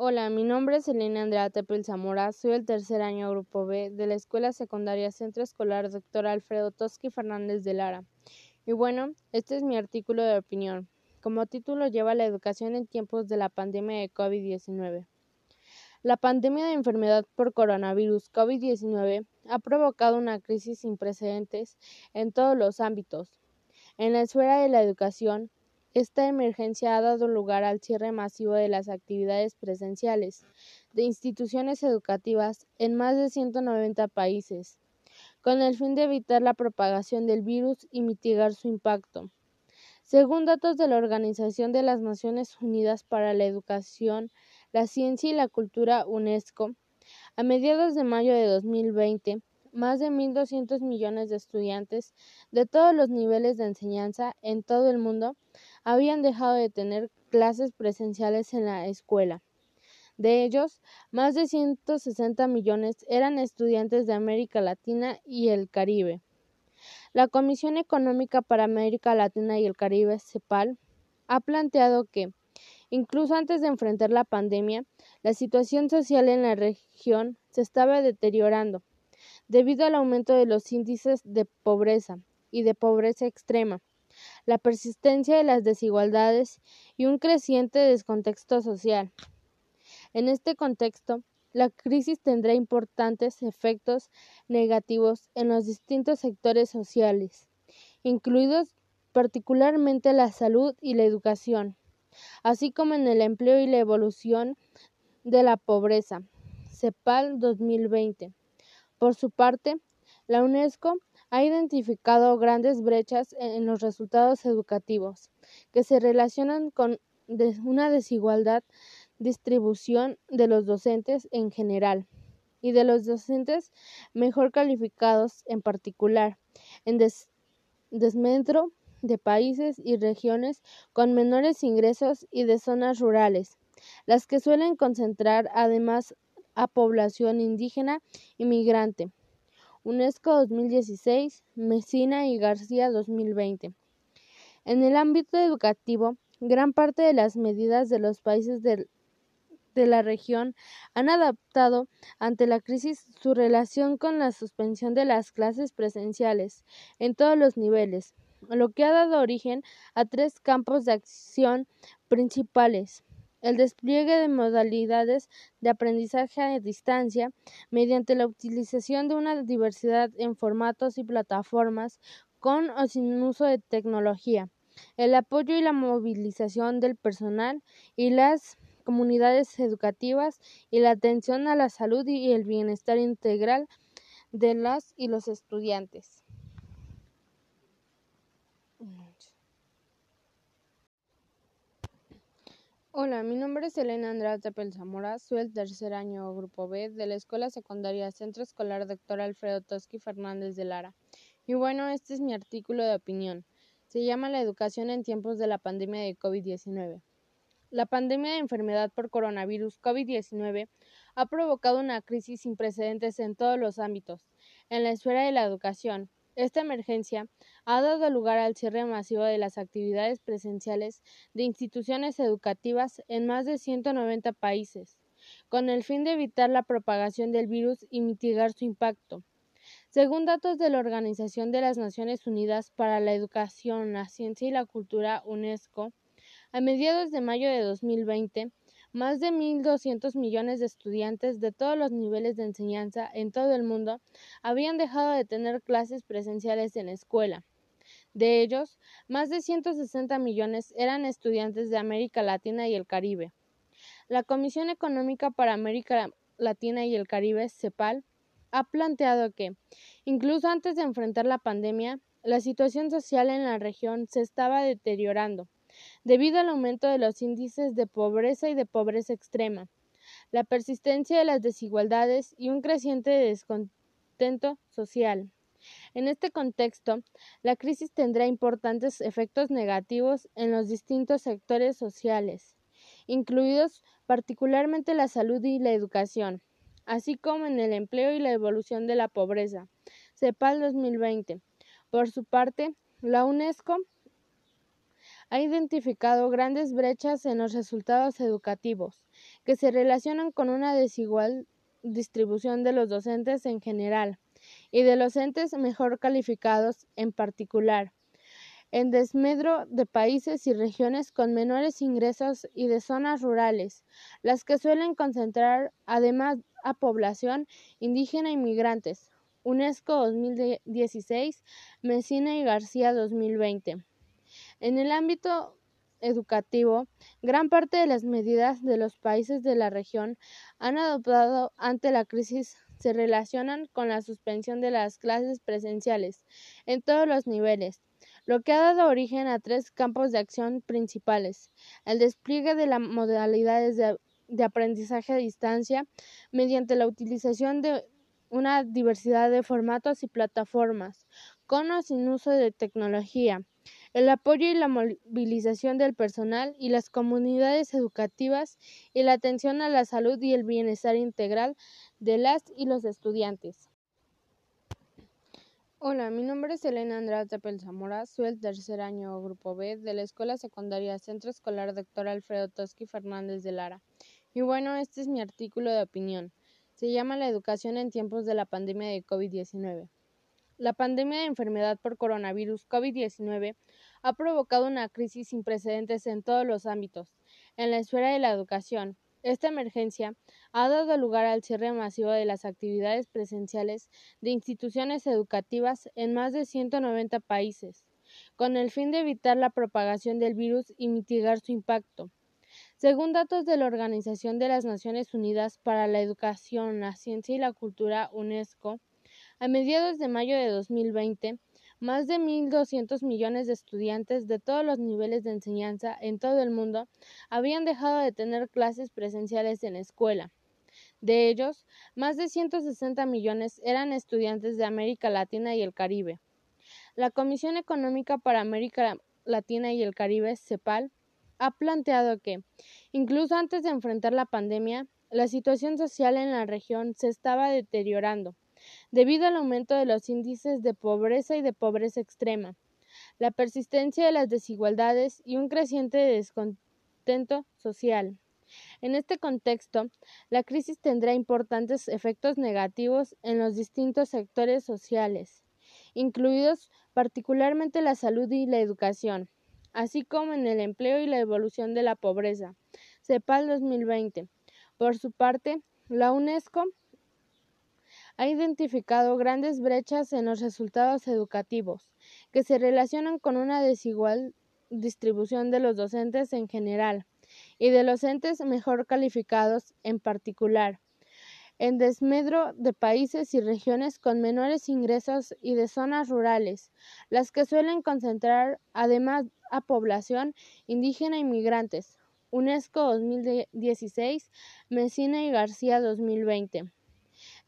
Hola, mi nombre es Elena Andrea Tepel Zamora, soy el tercer año Grupo B de la Escuela Secundaria Centro Escolar Dr. Alfredo Toski Fernández de Lara. Y bueno, este es mi artículo de opinión. Como título lleva la educación en tiempos de la pandemia de COVID-19. La pandemia de enfermedad por coronavirus COVID-19 ha provocado una crisis sin precedentes en todos los ámbitos. En la esfera de la educación, esta emergencia ha dado lugar al cierre masivo de las actividades presenciales de instituciones educativas en más de 190 países, con el fin de evitar la propagación del virus y mitigar su impacto. Según datos de la Organización de las Naciones Unidas para la Educación, la Ciencia y la Cultura UNESCO, a mediados de mayo de 2020, más de 1.200 millones de estudiantes de todos los niveles de enseñanza en todo el mundo habían dejado de tener clases presenciales en la escuela. De ellos, más de 160 millones eran estudiantes de América Latina y el Caribe. La Comisión Económica para América Latina y el Caribe, CEPAL, ha planteado que, incluso antes de enfrentar la pandemia, la situación social en la región se estaba deteriorando debido al aumento de los índices de pobreza y de pobreza extrema, la persistencia de las desigualdades y un creciente descontexto social. En este contexto, la crisis tendrá importantes efectos negativos en los distintos sectores sociales, incluidos particularmente la salud y la educación, así como en el empleo y la evolución de la pobreza. CEPAL 2020. Por su parte, la UNESCO ha identificado grandes brechas en los resultados educativos que se relacionan con una desigualdad distribución de los docentes en general y de los docentes mejor calificados en particular, en desmedro de países y regiones con menores ingresos y de zonas rurales, las que suelen concentrar además a población indígena inmigrante. UNESCO 2016, Mesina y García 2020. En el ámbito educativo, gran parte de las medidas de los países de la región han adaptado ante la crisis su relación con la suspensión de las clases presenciales en todos los niveles, lo que ha dado origen a tres campos de acción principales el despliegue de modalidades de aprendizaje a distancia mediante la utilización de una diversidad en formatos y plataformas con o sin uso de tecnología, el apoyo y la movilización del personal y las comunidades educativas y la atención a la salud y el bienestar integral de las y los estudiantes. Hola, mi nombre es Elena Andrade Tepel Zamora, soy el tercer año Grupo B de la Escuela Secundaria Centro Escolar Dr. Alfredo Toski Fernández de Lara. Y bueno, este es mi artículo de opinión. Se llama La educación en tiempos de la pandemia de COVID-19. La pandemia de enfermedad por coronavirus COVID-19 ha provocado una crisis sin precedentes en todos los ámbitos, en la esfera de la educación, esta emergencia ha dado lugar al cierre masivo de las actividades presenciales de instituciones educativas en más de 190 países, con el fin de evitar la propagación del virus y mitigar su impacto. Según datos de la Organización de las Naciones Unidas para la Educación, la Ciencia y la Cultura UNESCO, a mediados de mayo de 2020, más de 1.200 millones de estudiantes de todos los niveles de enseñanza en todo el mundo habían dejado de tener clases presenciales en la escuela. De ellos, más de 160 millones eran estudiantes de América Latina y el Caribe. La Comisión Económica para América Latina y el Caribe, CEPAL, ha planteado que, incluso antes de enfrentar la pandemia, la situación social en la región se estaba deteriorando debido al aumento de los índices de pobreza y de pobreza extrema, la persistencia de las desigualdades y un creciente descontento social. En este contexto, la crisis tendrá importantes efectos negativos en los distintos sectores sociales, incluidos particularmente la salud y la educación, así como en el empleo y la evolución de la pobreza. CEPAL 2020. Por su parte, la UNESCO ha identificado grandes brechas en los resultados educativos que se relacionan con una desigual distribución de los docentes en general y de los entes mejor calificados en particular, en desmedro de países y regiones con menores ingresos y de zonas rurales, las que suelen concentrar además a población indígena e inmigrantes. UNESCO 2016, Mesina y García 2020. En el ámbito educativo, gran parte de las medidas de los países de la región han adoptado ante la crisis se relacionan con la suspensión de las clases presenciales en todos los niveles, lo que ha dado origen a tres campos de acción principales. El despliegue de las modalidades de, aprendizaje a distancia mediante la utilización de una diversidad de formatos y plataformas, con o sin uso de tecnología, el apoyo y la movilización del personal y las comunidades educativas y la atención a la salud y el bienestar integral de las y los estudiantes. Hola, mi nombre es Elena Andrade Tapel Zamora, soy el tercer año Grupo B de la Escuela Secundaria Centro Escolar Dr. Alfredo Toski Fernández de Lara. Y bueno, este es mi artículo de opinión. Se llama La educación en tiempos de la pandemia de COVID-19. La pandemia de enfermedad por coronavirus COVID-19 ha provocado una crisis sin precedentes en todos los ámbitos. En la esfera de la educación, esta emergencia ha dado lugar al cierre masivo de las actividades presenciales de instituciones educativas en más de 190 países, con el fin de evitar la propagación del virus y mitigar su impacto. Según datos de la Organización de las Naciones Unidas para la Educación, la Ciencia y la Cultura, UNESCO, a mediados de mayo de 2020, más de 1.200 millones de estudiantes de todos los niveles de enseñanza en todo el mundo habían dejado de tener clases presenciales en la escuela. De ellos, más de 160 millones eran estudiantes de América Latina y el Caribe. La Comisión Económica para América Latina y el Caribe, CEPAL, ha planteado que, incluso antes de enfrentar la pandemia, la situación social en la región se estaba deteriorando debido al aumento de los índices de pobreza y de pobreza extrema, la persistencia de las desigualdades y un creciente descontento social. En este contexto, la crisis tendrá importantes efectos negativos en los distintos sectores sociales, incluidos particularmente la salud y la educación, así como en el empleo y la evolución de la pobreza. CEPAL 2020. Por su parte, la UNESCO ha identificado grandes brechas en los resultados educativos, que se relacionan con una desigual distribución de los docentes en general y de los entes mejor calificados en particular, en desmedro de países y regiones con menores ingresos y de zonas rurales, las que suelen concentrar además a población indígena e inmigrantes. UNESCO 2016, Mesina y García 2020.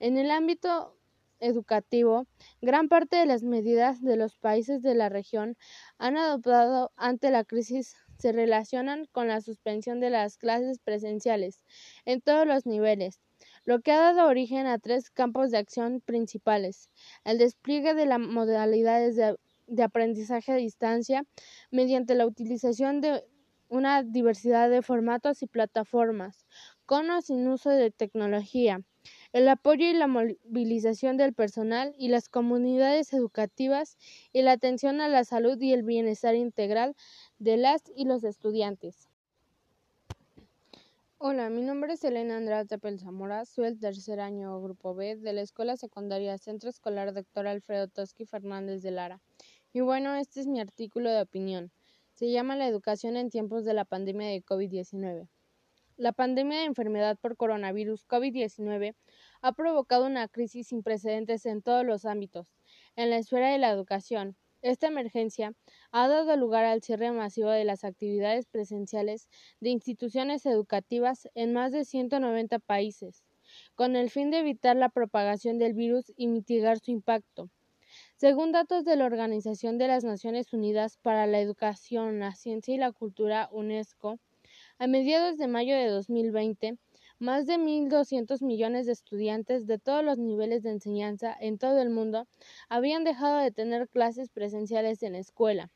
En el ámbito educativo, gran parte de las medidas de los países de la región han adoptado ante la crisis se relacionan con la suspensión de las clases presenciales en todos los niveles, lo que ha dado origen a tres campos de acción principales. El despliegue de las modalidades de, de aprendizaje a distancia mediante la utilización de una diversidad de formatos y plataformas, con o sin uso de tecnología el apoyo y la movilización del personal y las comunidades educativas y la atención a la salud y el bienestar integral de las y los estudiantes. Hola, mi nombre es Elena Andrade Tapel Zamora, soy el tercer año Grupo B de la Escuela Secundaria Centro Escolar Dr. Alfredo Toski Fernández de Lara. Y bueno, este es mi artículo de opinión. Se llama La educación en tiempos de la pandemia de COVID-19. La pandemia de enfermedad por coronavirus COVID-19 ha provocado una crisis sin precedentes en todos los ámbitos. En la esfera de la educación, esta emergencia ha dado lugar al cierre masivo de las actividades presenciales de instituciones educativas en más de 190 países, con el fin de evitar la propagación del virus y mitigar su impacto. Según datos de la Organización de las Naciones Unidas para la Educación, la Ciencia y la Cultura, UNESCO, a mediados de mayo de 2020, más de 1.200 millones de estudiantes de todos los niveles de enseñanza en todo el mundo habían dejado de tener clases presenciales en la escuela.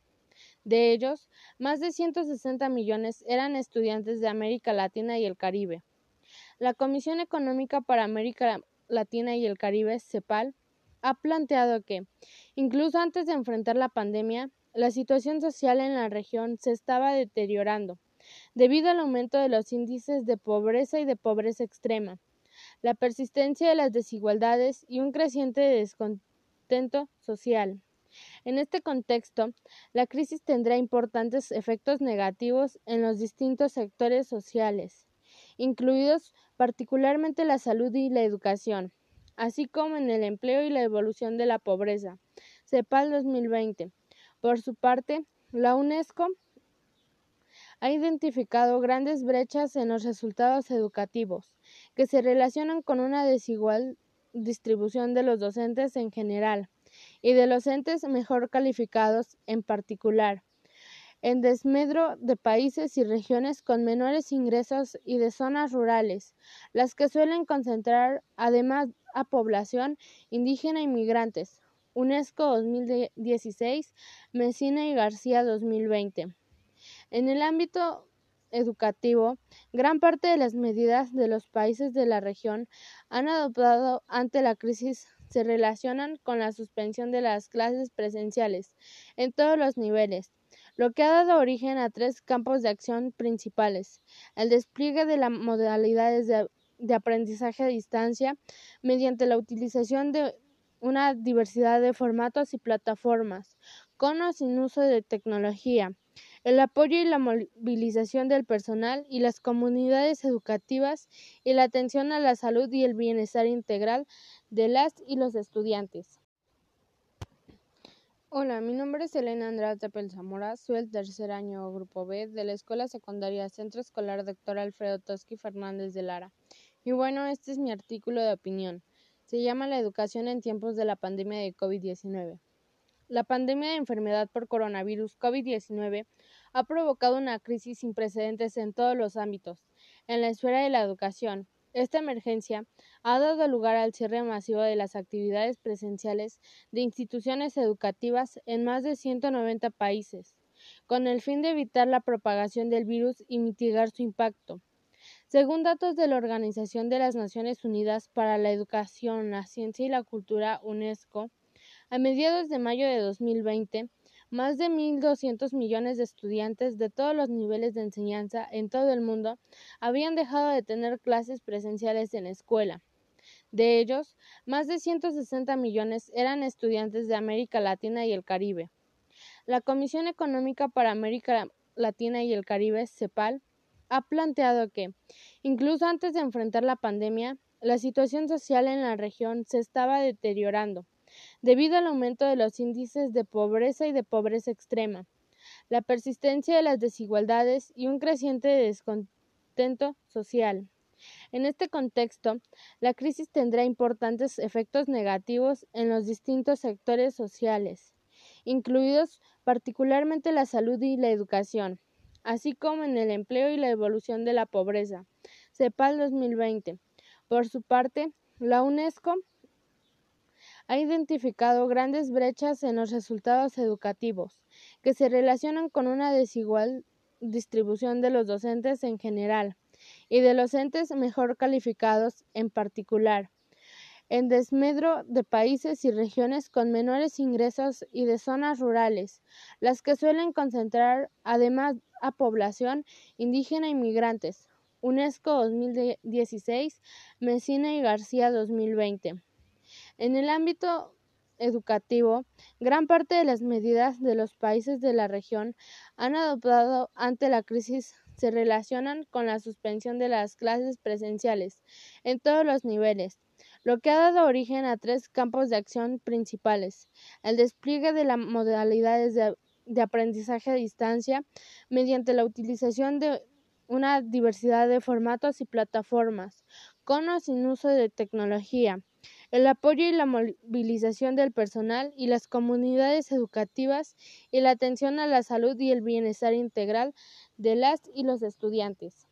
De ellos, más de 160 millones eran estudiantes de América Latina y el Caribe. La Comisión Económica para América Latina y el Caribe, CEPAL, ha planteado que, incluso antes de enfrentar la pandemia, la situación social en la región se estaba deteriorando debido al aumento de los índices de pobreza y de pobreza extrema, la persistencia de las desigualdades y un creciente descontento social. En este contexto, la crisis tendrá importantes efectos negativos en los distintos sectores sociales, incluidos particularmente la salud y la educación, así como en el empleo y la evolución de la pobreza. CEPAL 2020. Por su parte, la UNESCO ha identificado grandes brechas en los resultados educativos, que se relacionan con una desigual distribución de los docentes en general y de los entes mejor calificados en particular, en desmedro de países y regiones con menores ingresos y de zonas rurales, las que suelen concentrar además a población indígena y migrantes. UNESCO 2016, Mesina y García 2020. En el ámbito educativo, gran parte de las medidas de los países de la región han adoptado ante la crisis se relacionan con la suspensión de las clases presenciales en todos los niveles, lo que ha dado origen a tres campos de acción principales. El despliegue de las modalidades de, de aprendizaje a distancia mediante la utilización de una diversidad de formatos y plataformas, con o sin uso de tecnología, el apoyo y la movilización del personal y las comunidades educativas y la atención a la salud y el bienestar integral de las y los estudiantes. Hola, mi nombre es Elena Andrade Tepel Zamora, soy el tercer año Grupo B de la Escuela Secundaria Centro Escolar Dr. Alfredo Toski Fernández de Lara. Y bueno, este es mi artículo de opinión. Se llama La educación en tiempos de la pandemia de COVID-19. La pandemia de enfermedad por coronavirus COVID-19 ha provocado una crisis sin precedentes en todos los ámbitos. En la esfera de la educación, esta emergencia ha dado lugar al cierre masivo de las actividades presenciales de instituciones educativas en más de 190 países, con el fin de evitar la propagación del virus y mitigar su impacto. Según datos de la Organización de las Naciones Unidas para la Educación, la Ciencia y la Cultura, UNESCO, a mediados de mayo de 2020, más de 1.200 millones de estudiantes de todos los niveles de enseñanza en todo el mundo habían dejado de tener clases presenciales en la escuela. De ellos, más de 160 millones eran estudiantes de América Latina y el Caribe. La Comisión Económica para América Latina y el Caribe, CEPAL, ha planteado que, incluso antes de enfrentar la pandemia, la situación social en la región se estaba deteriorando debido al aumento de los índices de pobreza y de pobreza extrema, la persistencia de las desigualdades y un creciente descontento social. En este contexto, la crisis tendrá importantes efectos negativos en los distintos sectores sociales, incluidos particularmente la salud y la educación, así como en el empleo y la evolución de la pobreza. CEPAL 2020. Por su parte, la UNESCO ha identificado grandes brechas en los resultados educativos, que se relacionan con una desigual distribución de los docentes en general y de los entes mejor calificados en particular, en desmedro de países y regiones con menores ingresos y de zonas rurales, las que suelen concentrar además a población indígena y migrantes. UNESCO 2016, Mesina y García 2020. En el ámbito educativo, gran parte de las medidas de los países de la región han adoptado ante la crisis se relacionan con la suspensión de las clases presenciales en todos los niveles, lo que ha dado origen a tres campos de acción principales. El despliegue de las modalidades de, de aprendizaje a distancia mediante la utilización de una diversidad de formatos y plataformas, con o sin uso de tecnología el apoyo y la movilización del personal y las comunidades educativas y la atención a la salud y el bienestar integral de las y los estudiantes.